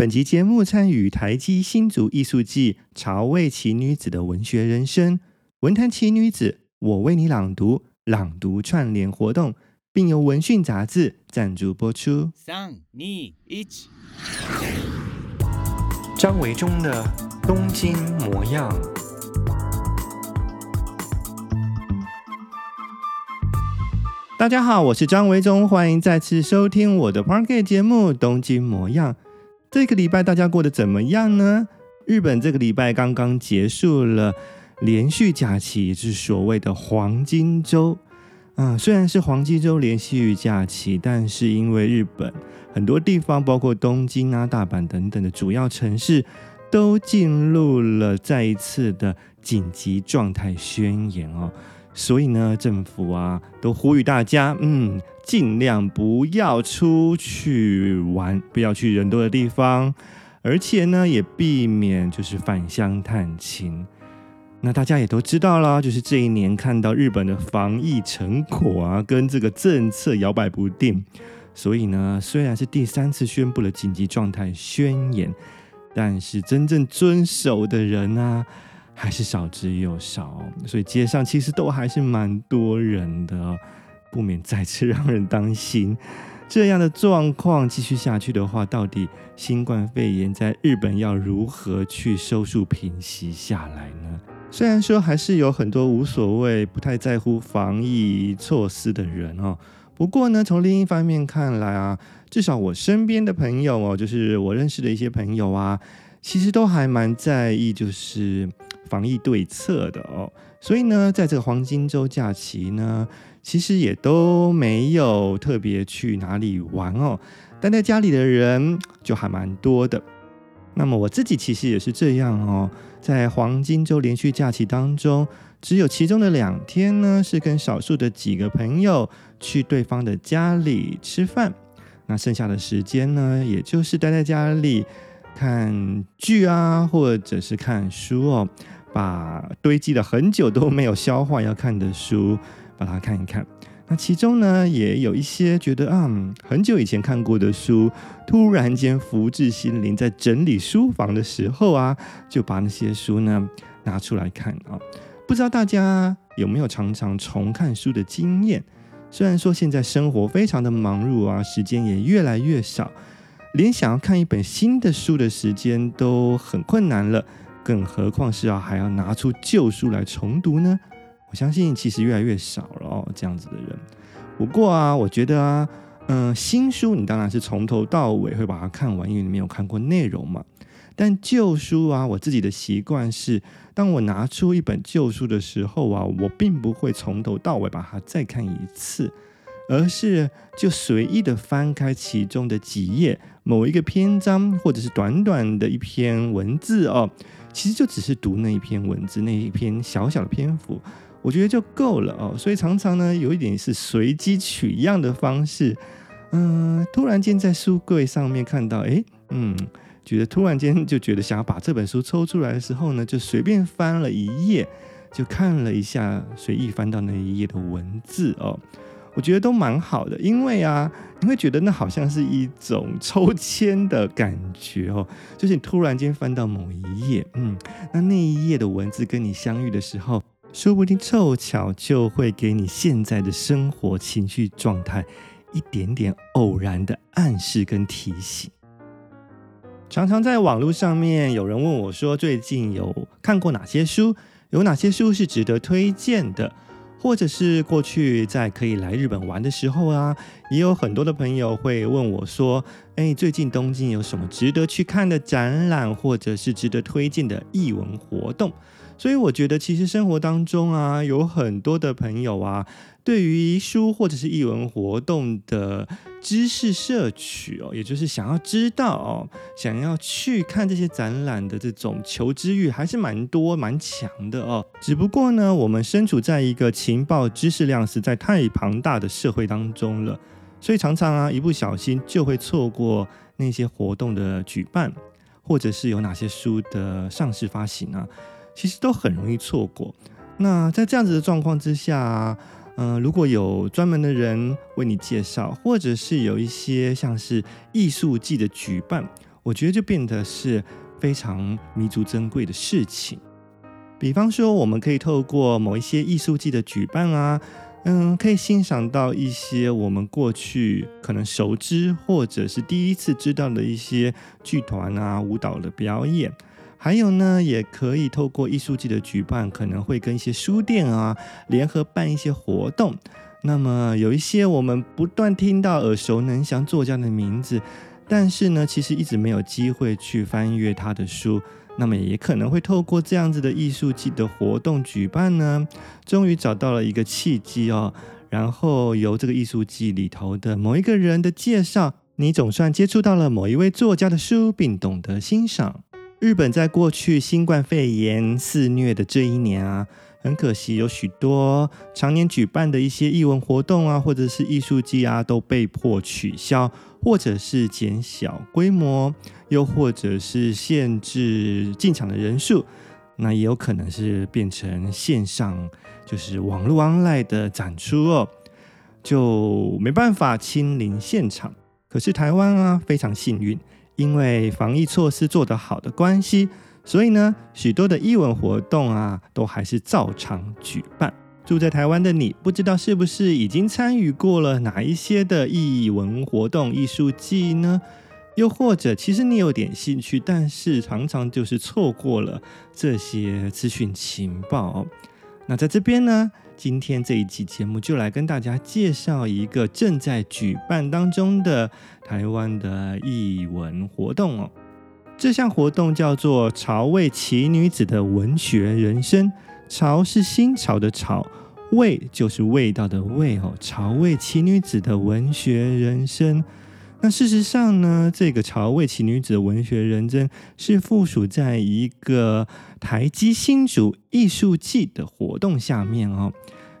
本集节目参与台积新竹艺术季潮味奇女子的文学人生文坛奇女子，我为你朗读朗读串联活动，并由文讯杂志赞助播出。三、二、一，张维忠的东京模样。大家好，我是张维忠，欢迎再次收听我的 Podcast 节目《东京模样》。这个礼拜大家过得怎么样呢？日本这个礼拜刚刚结束了连续假期，也就是所谓的黄金周。啊，虽然是黄金周连续假期，但是因为日本很多地方，包括东京啊、大阪等等的主要城市，都进入了再一次的紧急状态宣言哦。所以呢，政府啊都呼吁大家，嗯，尽量不要出去玩，不要去人多的地方，而且呢，也避免就是返乡探亲。那大家也都知道啦，就是这一年看到日本的防疫成果啊，跟这个政策摇摆不定，所以呢，虽然是第三次宣布了紧急状态宣言，但是真正遵守的人啊。还是少之又少，所以街上其实都还是蛮多人的，不免再次让人担心。这样的状况继续下去的话，到底新冠肺炎在日本要如何去收束平息下来呢？虽然说还是有很多无所谓、不太在乎防疫措施的人哦，不过呢，从另一方面看来啊，至少我身边的朋友哦，就是我认识的一些朋友啊，其实都还蛮在意，就是。防疫对策的哦，所以呢，在这个黄金周假期呢，其实也都没有特别去哪里玩哦，待在家里的人就还蛮多的。那么我自己其实也是这样哦，在黄金周连续假期当中，只有其中的两天呢，是跟少数的几个朋友去对方的家里吃饭，那剩下的时间呢，也就是待在家里看剧啊，或者是看书哦。把堆积了很久都没有消化要看的书，把它看一看。那其中呢，也有一些觉得啊、嗯，很久以前看过的书，突然间浮至心灵，在整理书房的时候啊，就把那些书呢拿出来看啊。不知道大家有没有常常重看书的经验？虽然说现在生活非常的忙碌啊，时间也越来越少，连想要看一本新的书的时间都很困难了。更何况是要还要拿出旧书来重读呢？我相信其实越来越少了哦，这样子的人。不过啊，我觉得啊，嗯、新书你当然是从头到尾会把它看完，因为你没有看过内容嘛。但旧书啊，我自己的习惯是，当我拿出一本旧书的时候啊，我并不会从头到尾把它再看一次，而是就随意的翻开其中的几页，某一个篇章，或者是短短的一篇文字哦。其实就只是读那一篇文字，那一篇小小的篇幅，我觉得就够了哦。所以常常呢，有一点是随机取样的方式，嗯、突然间在书柜上面看到，哎，嗯，觉得突然间就觉得想要把这本书抽出来的时候呢，就随便翻了一页，就看了一下，随意翻到那一页的文字哦。我觉得都蛮好的，因为啊，你会觉得那好像是一种抽签的感觉哦，就是你突然间翻到某一页，嗯，那那一页的文字跟你相遇的时候，说不定凑巧就会给你现在的生活情绪状态一点点偶然的暗示跟提醒。常常在网络上面有人问我说，最近有看过哪些书，有哪些书是值得推荐的？或者是过去在可以来日本玩的时候啊，也有很多的朋友会问我说：“哎，最近东京有什么值得去看的展览，或者是值得推荐的艺文活动？”所以我觉得，其实生活当中啊，有很多的朋友啊，对于书或者是艺文活动的知识摄取哦，也就是想要知道哦，想要去看这些展览的这种求知欲，还是蛮多蛮强的哦。只不过呢，我们身处在一个情报知识量实在太庞大的社会当中了，所以常常啊，一不小心就会错过那些活动的举办，或者是有哪些书的上市发行啊。其实都很容易错过。那在这样子的状况之下，呃，如果有专门的人为你介绍，或者是有一些像是艺术季的举办，我觉得就变得是非常弥足珍贵的事情。比方说，我们可以透过某一些艺术季的举办啊，嗯，可以欣赏到一些我们过去可能熟知或者是第一次知道的一些剧团啊、舞蹈的表演。还有呢，也可以透过艺术季的举办，可能会跟一些书店啊联合办一些活动。那么有一些我们不断听到耳熟能详作家的名字，但是呢，其实一直没有机会去翻阅他的书。那么也可能会透过这样子的艺术季的活动举办呢，终于找到了一个契机哦。然后由这个艺术季里头的某一个人的介绍，你总算接触到了某一位作家的书，并懂得欣赏。日本在过去新冠肺炎肆虐的这一年啊。很可惜，有许多常年举办的一些艺文活动啊，或者是艺术季啊，都被迫取消，或者是减小规模，又或者是限制进场的人数。那也有可能是变成线上，就是网络 online 的展出哦，就没办法亲临现场。可是台湾啊，非常幸运，因为防疫措施做得好的关系。所以呢，许多的艺文活动啊，都还是照常举办。住在台湾的你，不知道是不是已经参与过了哪一些的艺文活动、艺术季呢？又或者，其实你有点兴趣，但是常常就是错过了这些资讯情报。那在这边呢，今天这一期节目就来跟大家介绍一个正在举办当中的台湾的译文活动哦。这项活动叫做“潮味奇女子的文学人生”，潮是新潮的潮，味就是味道的味哦。潮味奇女子的文学人生，那事实上呢，这个潮味奇女子的文学人真是附属在一个台积新竹艺术季的活动下面哦。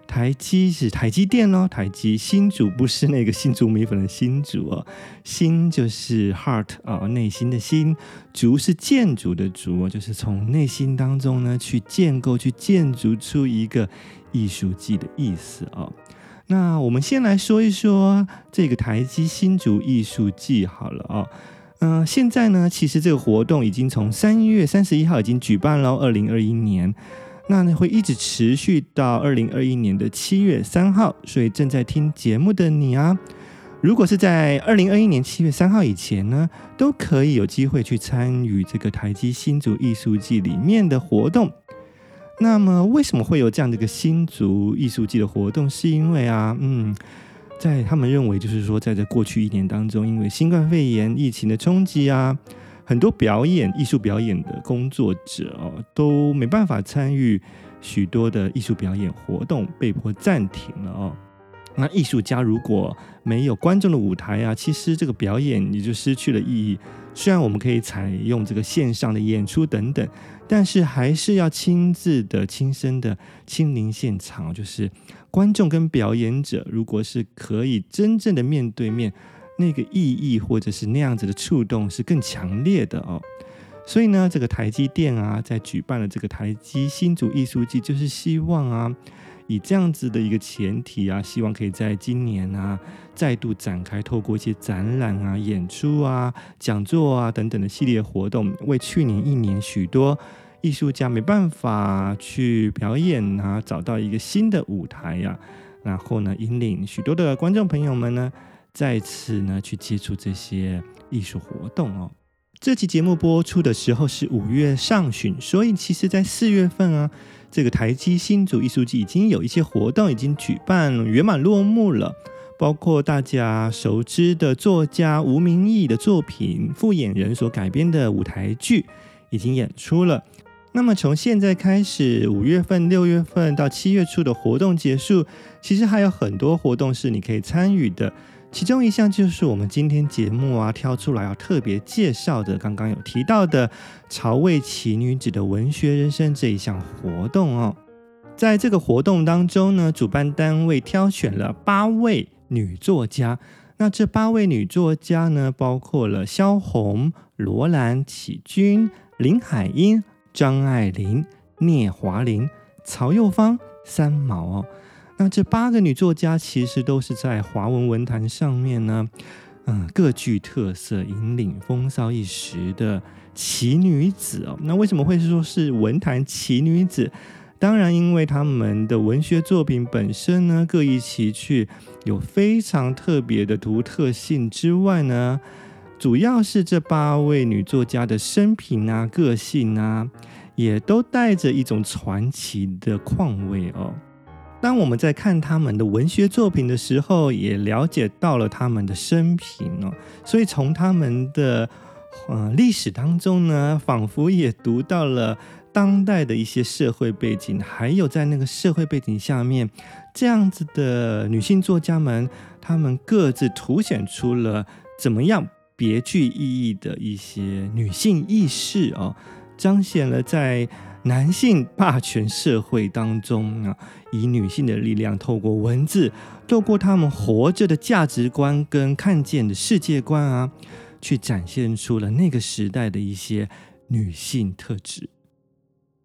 台积是台积电哦，台积新竹不是那个新竹米粉的新竹哦，新就是 heart 啊，内心的心，竹是建筑的竹，就是从内心当中呢去建构、去建筑出一个艺术季的意思哦。那我们先来说一说这个台积新竹艺术季好了哦。嗯、现在呢，其实这个活动已经从三月三十一号已经举办了，二零二一年。那会一直持续到二零二一年的七月三号，所以正在听节目的你啊，如果是在二零二一年七月三号以前呢，都可以有机会去参与这个台积新竹艺术季里面的活动。那么为什么会有这样的一个新竹艺术季的活动？是因为啊，嗯，在他们认为就是说，在这过去一年当中，因为新冠肺炎疫情的冲击啊。很多表演艺术表演的工作者哦，都没办法参与许多的艺术表演活动，被迫暂停了哦。那艺术家如果没有观众的舞台啊，其实这个表演也就失去了意义。虽然我们可以采用这个线上的演出等等，但是还是要亲自的、亲身的亲临现场，就是观众跟表演者，如果是可以真正的面对面。那个意义或者是那样子的触动是更强烈的哦，所以呢，这个台积电啊，在举办了这个台积新竹艺术季，就是希望啊，以这样子的一个前提啊，希望可以在今年啊，再度展开，透过一些展览啊、演出啊、讲座啊等等的系列活动，为去年一年许多艺术家没办法去表演啊，找到一个新的舞台呀、啊，然后呢，引领许多的观众朋友们呢。再次呢去接触这些艺术活动哦。这期节目播出的时候是五月上旬，所以其实，在四月份啊，这个台积新竹艺术季已经有一些活动已经举办圆满落幕了，包括大家熟知的作家吴明益的作品《复眼人》所改编的舞台剧已经演出了。那么从现在开始，五月份、六月份到七月初的活动结束，其实还有很多活动是你可以参与的。其中一项就是我们今天节目啊挑出来要特别介绍的，刚刚有提到的“潮味奇女子的文学人生”这一项活动哦。在这个活动当中呢，主办单位挑选了八位女作家。那这八位女作家呢，包括了萧红、罗兰、启君、林海音、张爱玲、聂华苓、曹又芳、三毛哦。那这八个女作家其实都是在华文文坛上面呢，嗯，各具特色，引领风骚一时的奇女子哦。那为什么会说是文坛奇女子？当然，因为他们的文学作品本身呢，各异其趣，有非常特别的独特性之外呢，主要是这八位女作家的生平啊、个性啊，也都带着一种传奇的况味哦。当我们在看他们的文学作品的时候，也了解到了他们的生平哦，所以从他们的呃历史当中呢，仿佛也读到了当代的一些社会背景，还有在那个社会背景下面，这样子的女性作家们，她们各自凸显出了怎么样别具意义的一些女性意识哦，彰显了在。男性霸权社会当中啊，以女性的力量，透过文字，透过他们活着的价值观跟看见的世界观啊，去展现出了那个时代的一些女性特质。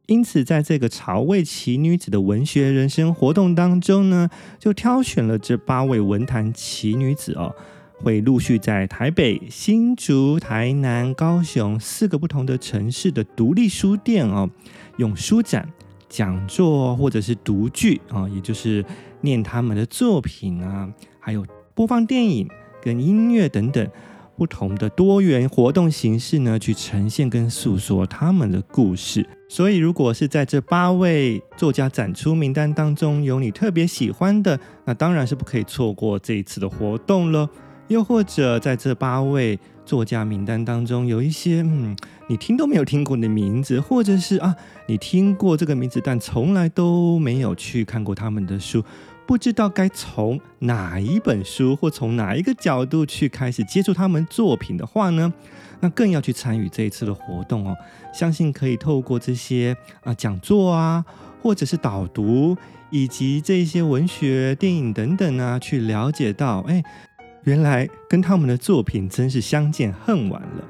因此，在这个潮味奇女子的文学人生活动当中呢，就挑选了这八位文坛奇女子哦。会陆续在台北、新竹、台南、高雄四个不同的城市的独立书店哦，用书展、讲座或者是读剧啊，也就是念他们的作品啊，还有播放电影跟音乐等等不同的多元活动形式呢，去呈现跟诉说他们的故事。所以，如果是在这八位作家展出名单当中有你特别喜欢的，那当然是不可以错过这一次的活动了。又或者在这八位作家名单当中，有一些嗯，你听都没有听过的名字，或者是啊，你听过这个名字，但从来都没有去看过他们的书，不知道该从哪一本书或从哪一个角度去开始接触他们作品的话呢，那更要去参与这一次的活动哦。相信可以透过这些啊讲座啊，或者是导读，以及这些文学、电影等等啊，去了解到哎。原来跟他们的作品真是相见恨晚了。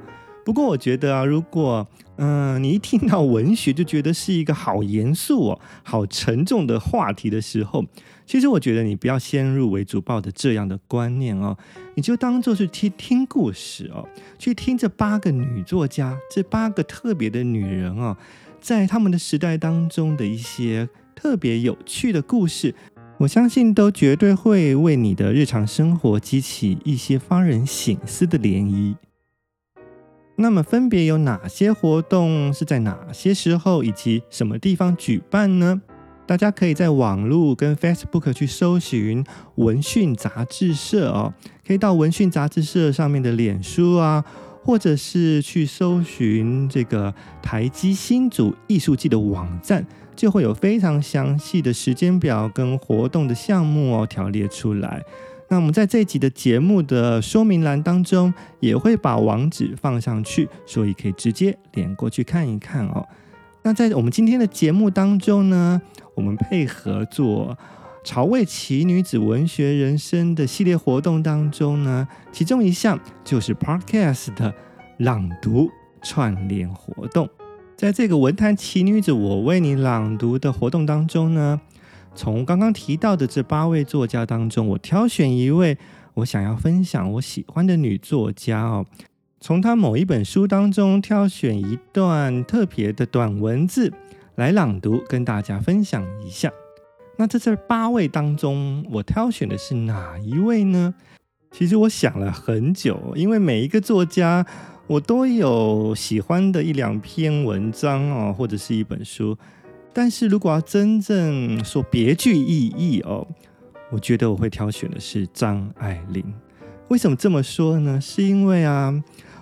不过我觉得啊，如果嗯、你一听到文学就觉得是一个好严肃哦、好沉重的话题的时候，其实我觉得你不要先入为主抱着这样的观念哦，你就当做是听听故事哦，去听这八个女作家，这八个特别的女人哦，在他们的时代当中的一些特别有趣的故事。我相信都绝对会为你的日常生活激起一些发人省思的涟漪。那么，分别有哪些活动是在哪些时候以及什么地方举办呢？大家可以在网络跟 Facebook 去搜寻文讯杂志社哦，可以到文讯杂志社上面的脸书啊，或者是去搜寻这个台积新组艺术季的网站。就会有非常详细的时间表跟活动的项目哦，条列出来。那我们在这集的节目的说明栏当中也会把网址放上去，所以可以直接连过去看一看哦。那在我们今天的节目当中呢，我们配合做潮味奇女子文学人生的系列活动当中呢，其中一项就是 Podcast 的朗读串联活动。在这个文坛奇女子，我为你朗读的活动当中呢，从刚刚提到的这八位作家当中，我挑选一位我想要分享我喜欢的女作家哦，从她某一本书当中挑选一段特别的短文字来朗读，跟大家分享一下。那在这八位当中，我挑选的是哪一位呢？其实我想了很久，因为每一个作家。我都有喜欢的一两篇文章哦，或者是一本书，但是如果要真正说别具意义哦，我觉得我会挑选的是张爱玲。为什么这么说呢？是因为啊，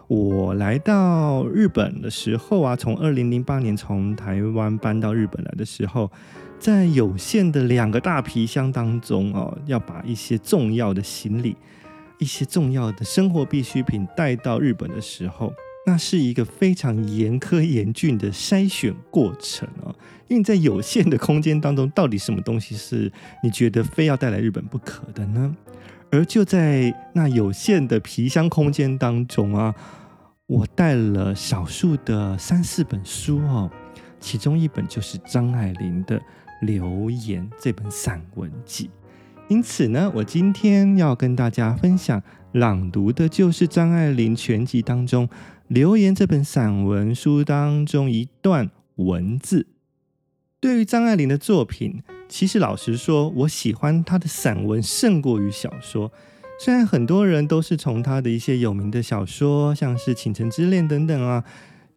我来到日本的时候啊，从二零零八年从台湾搬到日本来的时候，在有限的两个大皮箱当中哦，要把一些重要的行李。一些重要的生活必需品带到日本的时候，那是一个非常严苛严峻的筛选过程哦。因为在有限的空间当中，到底什么东西是你觉得非要带来日本不可的呢？而就在那有限的皮箱空间当中啊，我带了少数的三四本书哦，其中一本就是张爱玲的《流言》这本散文集。因此呢，我今天要跟大家分享朗读的就是张爱玲全集当中《留言》这本散文书当中一段文字。对于张爱玲的作品，其实老实说，我喜欢她的散文胜过于小说。虽然很多人都是从她的一些有名的小说，像是《倾城之恋》等等啊，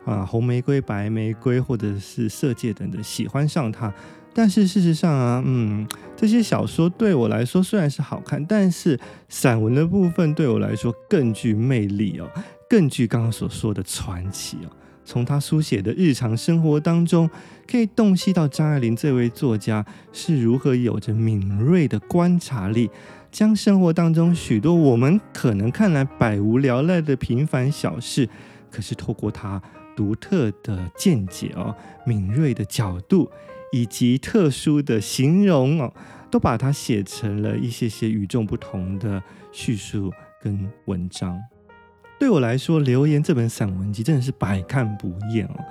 啊，《红玫瑰》《白玫瑰》或者是《色戒》等等，喜欢上她。但是事实上啊，嗯，这些小说对我来说虽然是好看，但是散文的部分对我来说更具魅力哦，更具刚刚所说的传奇哦。从他书写的日常生活当中，可以洞悉到张爱玲这位作家是如何有着敏锐的观察力，将生活当中许多我们可能看来百无聊赖的平凡小事，可是透过他独特的见解哦，敏锐的角度。以及特殊的形容哦，都把它写成了一些些与众不同的叙述跟文章。对我来说，《留言》这本散文集真的是百看不厌哦。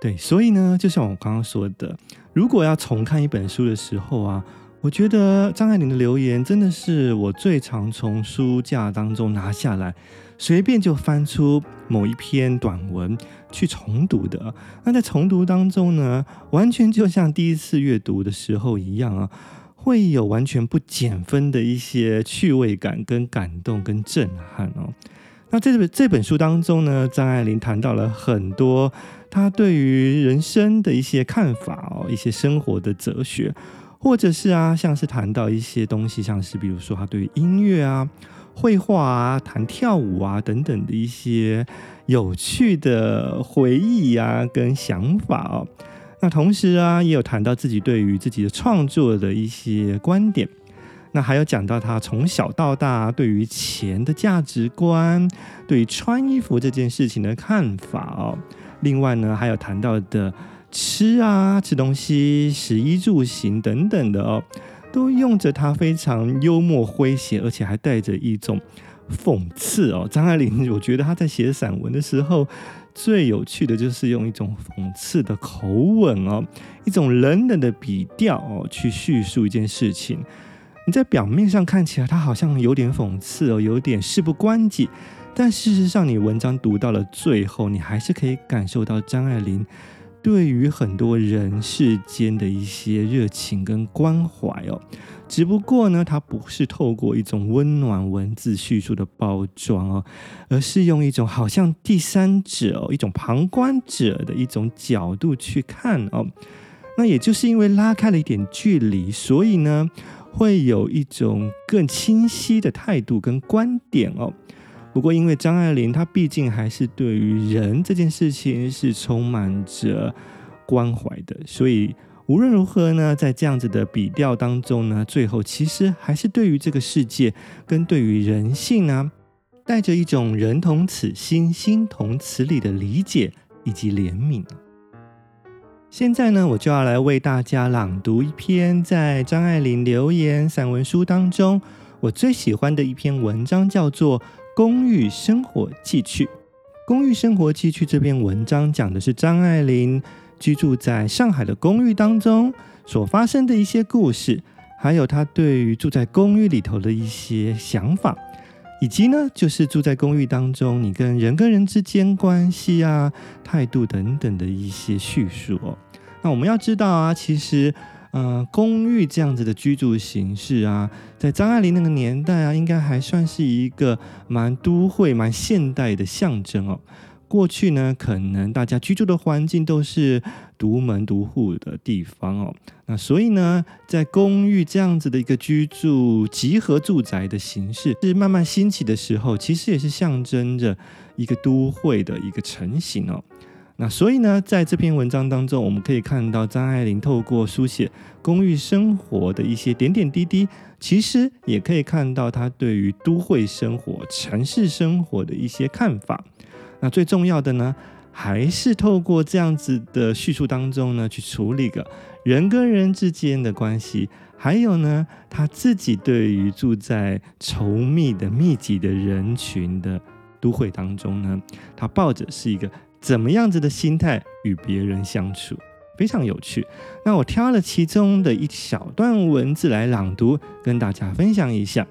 对，所以呢，就像我刚刚说的，如果要重看一本书的时候啊，我觉得张爱玲的《留言》真的是我最常从书架当中拿下来。随便就翻出某一篇短文去重读的，那在重读当中呢，完全就像第一次阅读的时候一样啊，会有完全不减分的一些趣味感、跟感动、跟震撼哦。那这本这本书当中呢，张爱玲谈到了很多她对于人生的一些看法哦，一些生活的哲学，或者是啊，像是谈到一些东西，像是比如说他对音乐啊。绘画啊，弹跳舞啊，等等的一些有趣的回忆啊，跟想法哦。那同时啊，也有谈到自己对于自己的创作的一些观点。那还有讲到他从小到大对于钱的价值观，对于穿衣服这件事情的看法哦。另外呢，还有谈到的吃啊，吃东西、食衣住行等等的哦。都用着他非常幽默诙谐，而且还带着一种讽刺哦。张爱玲，我觉得他在写散文的时候，最有趣的就是用一种讽刺的口吻哦，一种冷冷的笔调哦，去叙述一件事情。你在表面上看起来，他好像有点讽刺哦，有点事不关己，但事实上，你文章读到了最后，你还是可以感受到张爱玲。对于很多人世间的一些热情跟关怀哦，只不过呢，它不是透过一种温暖文字叙述的包装哦，而是用一种好像第三者哦，一种旁观者的一种角度去看哦。那也就是因为拉开了一点距离，所以呢，会有一种更清晰的态度跟观点哦。不过，因为张爱玲她毕竟还是对于人这件事情是充满着关怀的，所以无论如何呢，在这样子的笔调当中呢，最后其实还是对于这个世界跟对于人性呢，带着一种人同此心，心同此理的理解以及怜悯。现在呢，我就要来为大家朗读一篇在张爱玲留言散文书当中我最喜欢的一篇文章，叫做。《公寓生活记趣》，《公寓生活记趣》这篇文章讲的是张爱玲居住在上海的公寓当中所发生的一些故事，还有她对于住在公寓里头的一些想法，以及呢，就是住在公寓当中你跟人跟人之间关系啊、态度等等的一些叙述哦。那我们要知道啊，其实。呃，公寓这样子的居住形式啊，在张爱玲那个年代啊，应该还算是一个蛮都会、蛮现代的象征哦。过去呢，可能大家居住的环境都是独门独户的地方哦。那所以呢，在公寓这样子的一个居住集合住宅的形式是慢慢兴起的时候，其实也是象征着一个都会的一个成型哦。那所以呢，在这篇文章当中，我们可以看到张爱玲透过书写公寓生活的一些点点滴滴，其实也可以看到她对于都会生活、城市生活的一些看法。那最重要的呢，还是透过这样子的叙述当中呢，去处理个人跟人之间的关系，还有呢，她自己对于住在稠密的、密集的人群的都会当中呢，她抱着是一个。怎么样子的心态与别人相处，非常有趣。那我挑了其中的一小段文字来朗读，跟大家分享一下。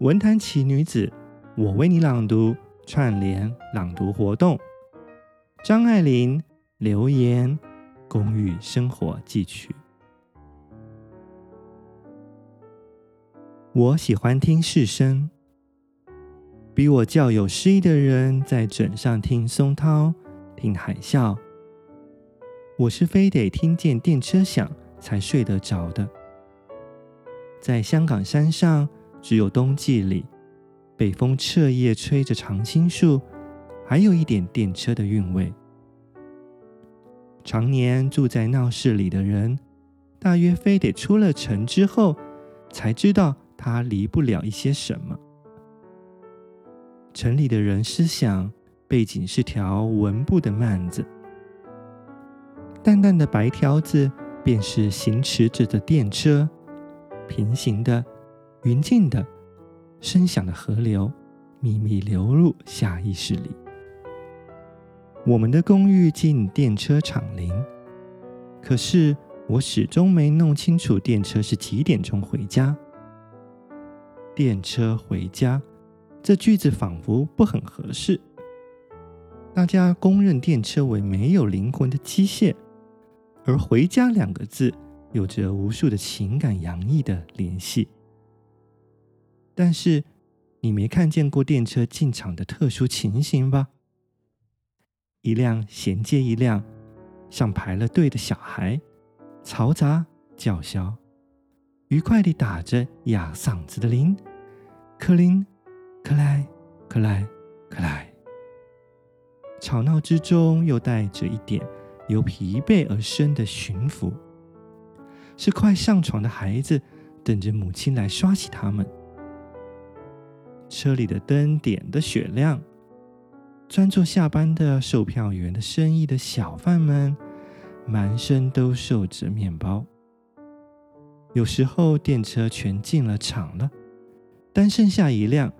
文坛奇女子，我为你朗读串联朗读活动。张爱玲留言：公寓生活记曲。我喜欢听市声，比我较有诗意的人在枕上听松涛，听海啸。我是非得听见电车响才睡得着的。在香港山上，只有冬季里，北风彻夜吹着常青树，还有一点电车的韵味。常年住在闹市里的人，大约非得出了城之后，才知道他离不了一些什么。城里的人思想背景是条文布的幔子，淡淡的白条子便是行驶着的电车。平行的、匀静的、声响的河流，秘密流入下意识里。我们的公寓近电车厂邻，可是我始终没弄清楚电车是几点钟回家。电车回家，这句子仿佛不很合适。大家公认电车为没有灵魂的机械，而“回家”两个字。有着无数的情感洋溢的联系，但是你没看见过电车进场的特殊情形吧？一辆衔接一辆，像排了队的小孩，嘈杂叫嚣，愉快地打着哑嗓子的铃，克铃，克莱，克莱，克莱。吵闹之中又带着一点由疲惫而生的驯服。是快上床的孩子，等着母亲来刷洗他们。车里的灯点的雪亮，专做下班的售票员的生意的小贩们，满身都受着面包。有时候电车全进了场了，单剩下一辆，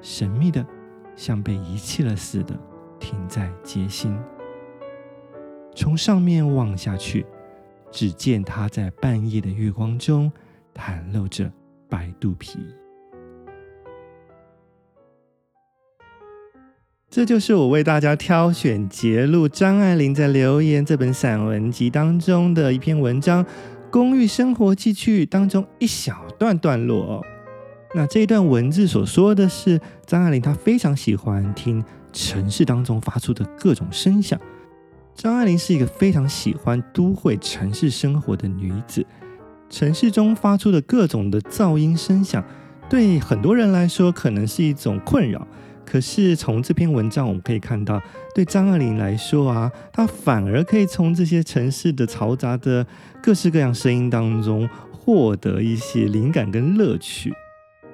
神秘的，像被遗弃了似的，停在街心。从上面望下去。只见他在半夜的月光中袒露着白肚皮。这就是我为大家挑选节录张爱玲在留言这本散文集当中的一篇文章《公寓生活记趣》当中一小段段落。那这一段文字所说的是，张爱玲她非常喜欢听城市当中发出的各种声响。张爱玲是一个非常喜欢都会城市生活的女子，城市中发出的各种的噪音声响，对很多人来说可能是一种困扰。可是从这篇文章我们可以看到，对张爱玲来说啊，她反而可以从这些城市的嘈杂的各式各样声音当中获得一些灵感跟乐趣。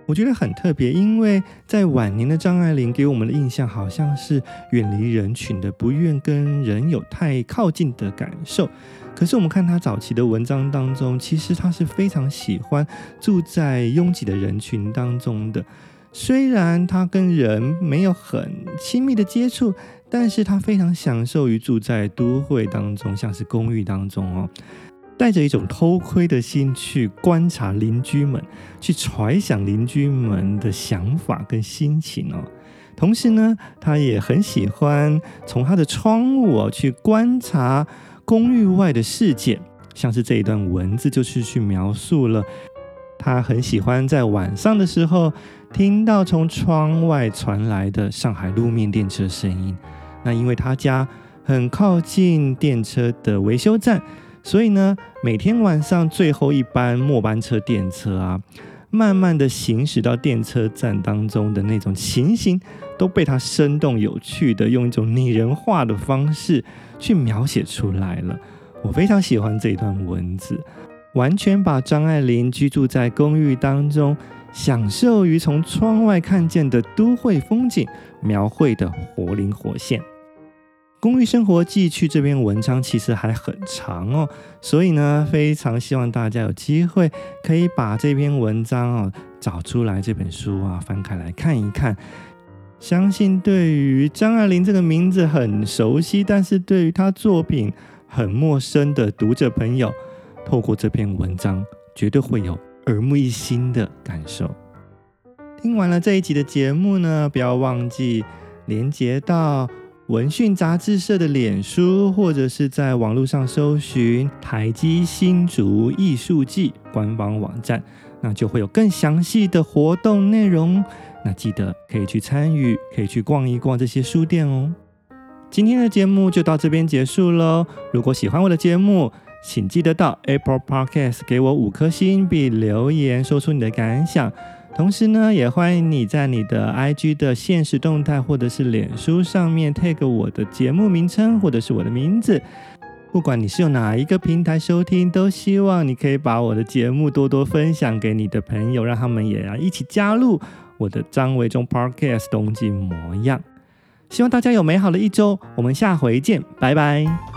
我觉得很特别，因为在晚年的张爱玲给我们的印象好像是远离人群的，不愿跟人有太靠近的感受。可是我们看她早期的文章当中，其实她是非常喜欢住在拥挤的人群当中的。虽然她跟人没有很亲密的接触，但是她非常享受于住在都会当中，像是公寓当中哦。带着一种偷窥的心去观察邻居们，去揣想邻居们的想法跟心情哦。同时呢，他也很喜欢从他的窗户去观察公寓外的世界。像是这一段文字，就是去描述了他很喜欢在晚上的时候听到从窗外传来的上海路面电车声音。那因为他家很靠近电车的维修站。所以呢，每天晚上最后一班末班车电车啊，慢慢的行驶到电车站当中的那种情形，都被他生动有趣的用一种拟人化的方式去描写出来了。我非常喜欢这一段文字，完全把张爱玲居住在公寓当中，享受于从窗外看见的都会风景描绘的活灵活现。公寓生活记趣这篇文章其实还很长哦，所以呢，非常希望大家有机会可以把这篇文章哦找出来，这本书啊翻开来看一看。相信对于张爱玲这个名字很熟悉，但是对于她作品很陌生的读者朋友，透过这篇文章绝对会有耳目一新的感受。听完了这一集的节目呢，不要忘记连接到文讯杂志社的脸书，或者是在网络上搜寻台积新竹艺术季官方网站，那就会有更详细的活动内容。那记得可以去参与，可以去逛一逛这些书店哦。今天的节目就到这边结束喽。如果喜欢我的节目，请记得到 Apple Podcast 给我五颗星，并留言说出你的感想。同时呢，也欢迎你在你的 IG 的限时动态或者是脸书上面 tag 我的节目名称或者是我的名字。不管你是用哪一个平台收听，都希望你可以把我的节目多多分享给你的朋友，让他们也要一起加入我的张维中 Podcast 东京模样。希望大家有美好的一周，我们下回见，拜拜。